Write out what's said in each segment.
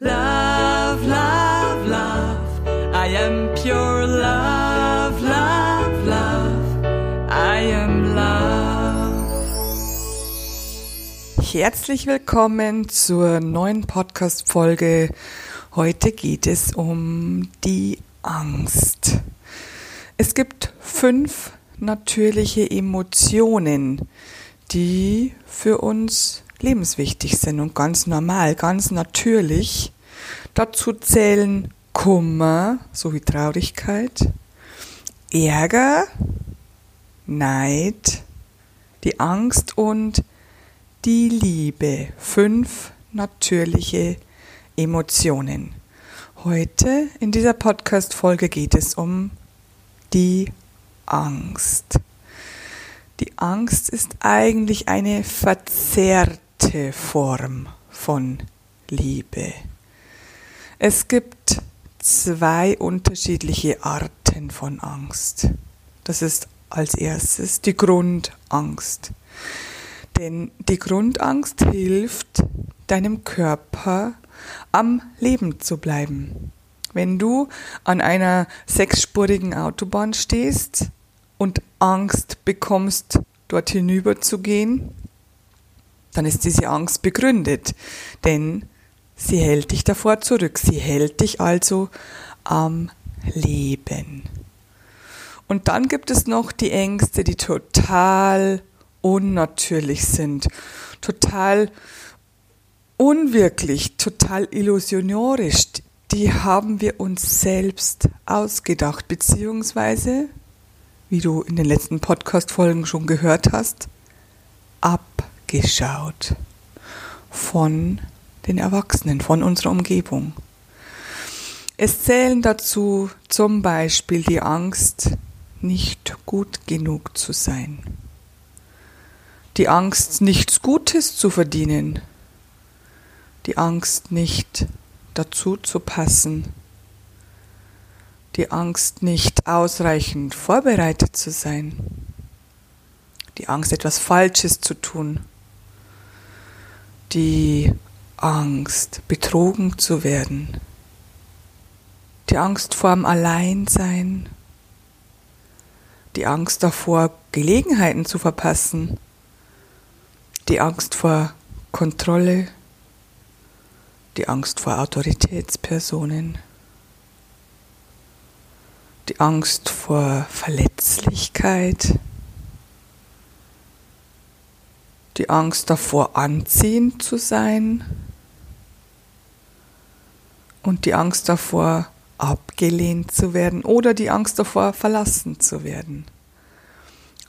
Love, love, love. I am pure love, love, love. I am love. Herzlich willkommen zur neuen Podcast-Folge. Heute geht es um die Angst. Es gibt fünf natürliche Emotionen, die für uns lebenswichtig sind und ganz normal, ganz natürlich. Dazu zählen Kummer sowie Traurigkeit, Ärger, Neid, die Angst und die Liebe. Fünf natürliche Emotionen. Heute in dieser Podcast-Folge geht es um die Angst. Die Angst ist eigentlich eine verzerrte dritte Form von Liebe. Es gibt zwei unterschiedliche Arten von Angst. Das ist als erstes die Grundangst. Denn die Grundangst hilft deinem Körper am Leben zu bleiben. Wenn du an einer sechsspurigen Autobahn stehst und Angst bekommst, dort hinüber zu gehen, dann ist diese Angst begründet, denn sie hält dich davor zurück, sie hält dich also am Leben. Und dann gibt es noch die Ängste, die total unnatürlich sind, total unwirklich, total illusionorisch. Die haben wir uns selbst ausgedacht, beziehungsweise, wie du in den letzten Podcast-Folgen schon gehört hast, ab geschaut von den Erwachsenen, von unserer Umgebung. Es zählen dazu zum Beispiel die Angst, nicht gut genug zu sein, die Angst, nichts Gutes zu verdienen, die Angst, nicht dazu zu passen, die Angst, nicht ausreichend vorbereitet zu sein, die Angst, etwas Falsches zu tun, die Angst, betrogen zu werden, die Angst vor dem Alleinsein, die Angst davor, Gelegenheiten zu verpassen, die Angst vor Kontrolle, die Angst vor Autoritätspersonen, die Angst vor Verletzlichkeit, die Angst davor, anziehend zu sein und die Angst davor, abgelehnt zu werden oder die Angst davor, verlassen zu werden.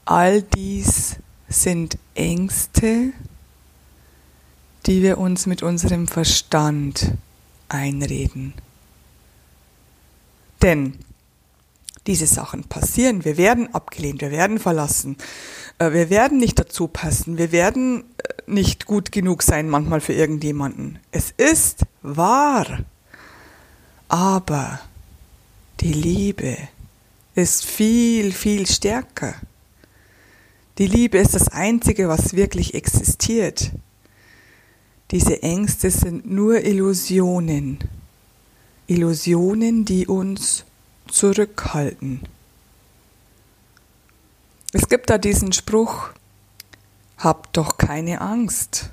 All dies sind Ängste, die wir uns mit unserem Verstand einreden. Denn diese Sachen passieren. Wir werden abgelehnt, wir werden verlassen, wir werden nicht dazu passen, wir werden äh, nicht gut genug sein manchmal für irgendjemanden. Es ist wahr. Aber die Liebe ist viel, viel stärker. Die Liebe ist das Einzige, was wirklich existiert. Diese Ängste sind nur Illusionen. Illusionen, die uns zurückhalten. Es gibt da diesen Spruch, hab doch keine Angst.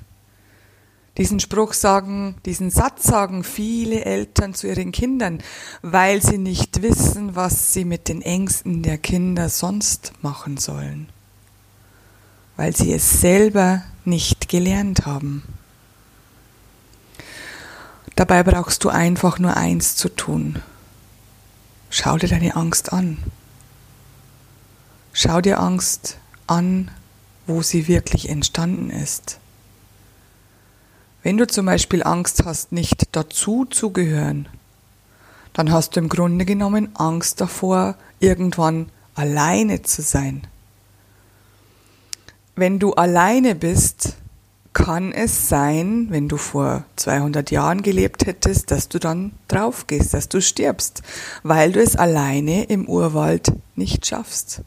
Diesen Spruch sagen, diesen Satz sagen viele Eltern zu ihren Kindern, weil sie nicht wissen, was sie mit den Ängsten der Kinder sonst machen sollen. Weil sie es selber nicht gelernt haben. Dabei brauchst du einfach nur eins zu tun. Schau dir deine Angst an. Schau dir Angst an, wo sie wirklich entstanden ist. Wenn du zum Beispiel Angst hast, nicht dazu zu gehören, dann hast du im Grunde genommen Angst davor, irgendwann alleine zu sein. Wenn du alleine bist, kann es sein, wenn du vor 200 Jahren gelebt hättest, dass du dann drauf gehst, dass du stirbst, weil du es alleine im Urwald nicht schaffst.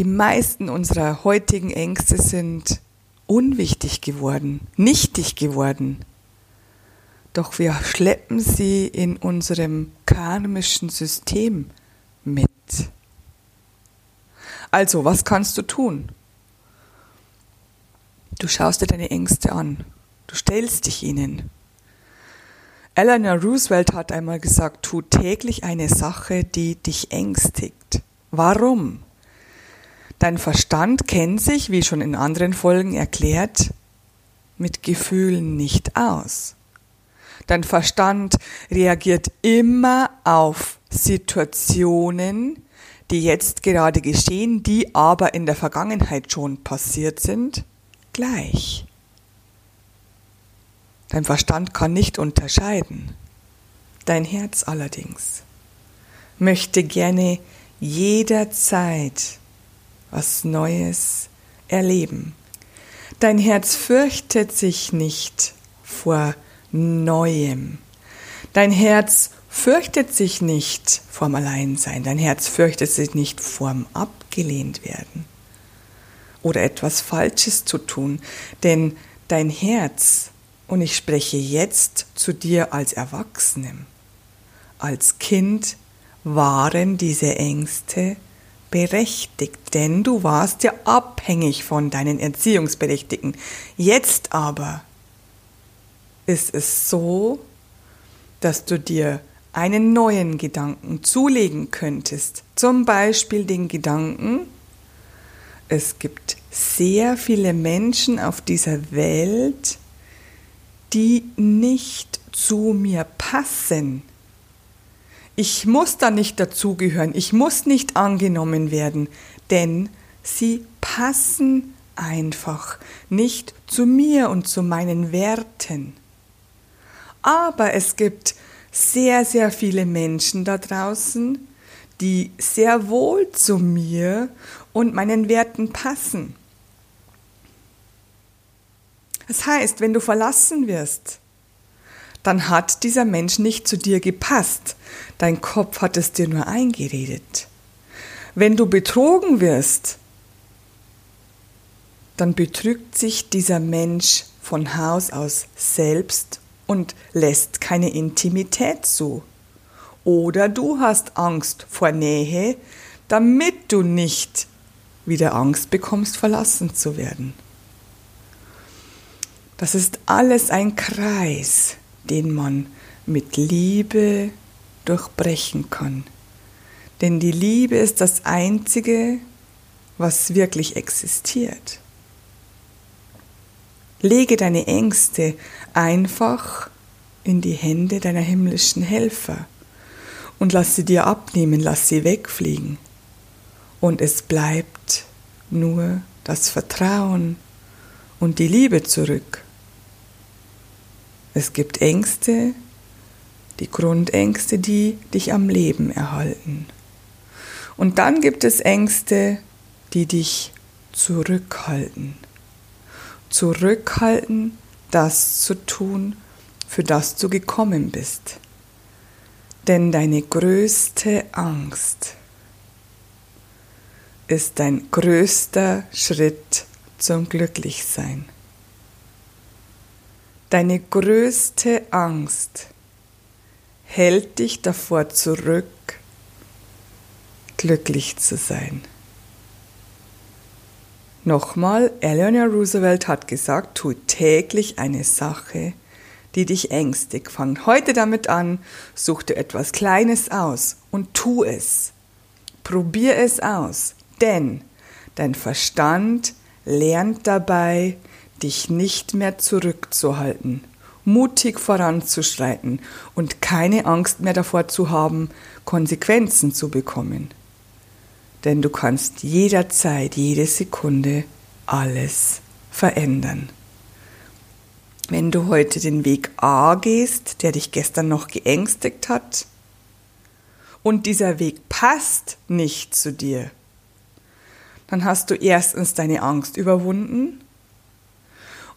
Die meisten unserer heutigen Ängste sind unwichtig geworden, nichtig geworden. doch wir schleppen sie in unserem karmischen System mit. Also, was kannst du tun? Du schaust dir deine Ängste an. Du stellst dich ihnen. Eleanor Roosevelt hat einmal gesagt, tu täglich eine Sache, die dich ängstigt. Warum? Dein Verstand kennt sich, wie schon in anderen Folgen erklärt, mit Gefühlen nicht aus. Dein Verstand reagiert immer auf Situationen, die jetzt gerade geschehen, die aber in der Vergangenheit schon passiert sind, gleich. Dein Verstand kann nicht unterscheiden. Dein Herz allerdings möchte gerne jederzeit was Neues erleben. Dein Herz fürchtet sich nicht vor Neuem. Dein Herz fürchtet sich nicht vorm Alleinsein. Dein Herz fürchtet sich nicht vorm abgelehnt werden oder etwas Falsches zu tun. Denn dein Herz, und ich spreche jetzt zu dir als Erwachsenem, als Kind waren diese Ängste berechtigt, denn du warst ja abhängig von deinen Erziehungsberechtigten. Jetzt aber ist es so, dass du dir einen neuen Gedanken zulegen könntest. Zum Beispiel den Gedanken, es gibt sehr viele Menschen auf dieser Welt, die nicht zu mir passen. Ich muss da nicht dazugehören, ich muss nicht angenommen werden, denn sie passen einfach nicht zu mir und zu meinen Werten. Aber es gibt sehr, sehr viele Menschen da draußen, die sehr wohl zu mir und meinen Werten passen. Das heißt, wenn du verlassen wirst, dann hat dieser Mensch nicht zu dir gepasst. Dein Kopf hat es dir nur eingeredet. Wenn du betrogen wirst, dann betrügt sich dieser Mensch von Haus aus selbst und lässt keine Intimität zu. Oder du hast Angst vor Nähe, damit du nicht wieder Angst bekommst, verlassen zu werden. Das ist alles ein Kreis, den man mit Liebe durchbrechen kann. Denn die Liebe ist das Einzige, was wirklich existiert. Lege deine Ängste einfach in die Hände deiner himmlischen Helfer und lass sie dir abnehmen, lass sie wegfliegen. Und es bleibt nur das Vertrauen und die Liebe zurück. Es gibt Ängste, die Grundängste, die dich am Leben erhalten. Und dann gibt es Ängste, die dich zurückhalten zurückhalten, das zu tun, für das du gekommen bist. Denn deine größte Angst ist dein größter Schritt zum Glücklichsein. Deine größte Angst hält dich davor zurück, glücklich zu sein. Nochmal, Eleanor Roosevelt hat gesagt, tu täglich eine Sache, die dich ängstigt. Fang heute damit an, such dir etwas Kleines aus und tu es. Probier es aus, denn dein Verstand lernt dabei, dich nicht mehr zurückzuhalten, mutig voranzuschreiten und keine Angst mehr davor zu haben, Konsequenzen zu bekommen denn du kannst jederzeit, jede Sekunde alles verändern. Wenn du heute den Weg A gehst, der dich gestern noch geängstigt hat, und dieser Weg passt nicht zu dir, dann hast du erstens deine Angst überwunden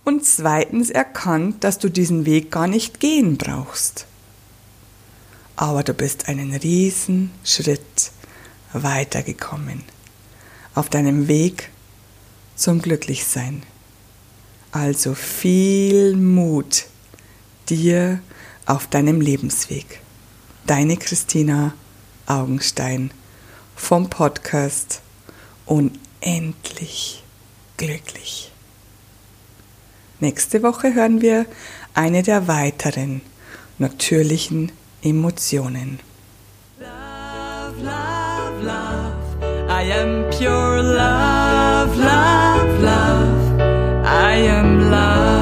und zweitens erkannt, dass du diesen Weg gar nicht gehen brauchst. Aber du bist einen riesen Schritt weitergekommen auf deinem Weg zum Glücklichsein. Also viel Mut dir auf deinem Lebensweg. Deine Christina Augenstein vom Podcast Unendlich glücklich. Nächste Woche hören wir eine der weiteren natürlichen Emotionen. Love, love, love. I am pure love, love, love. I am love.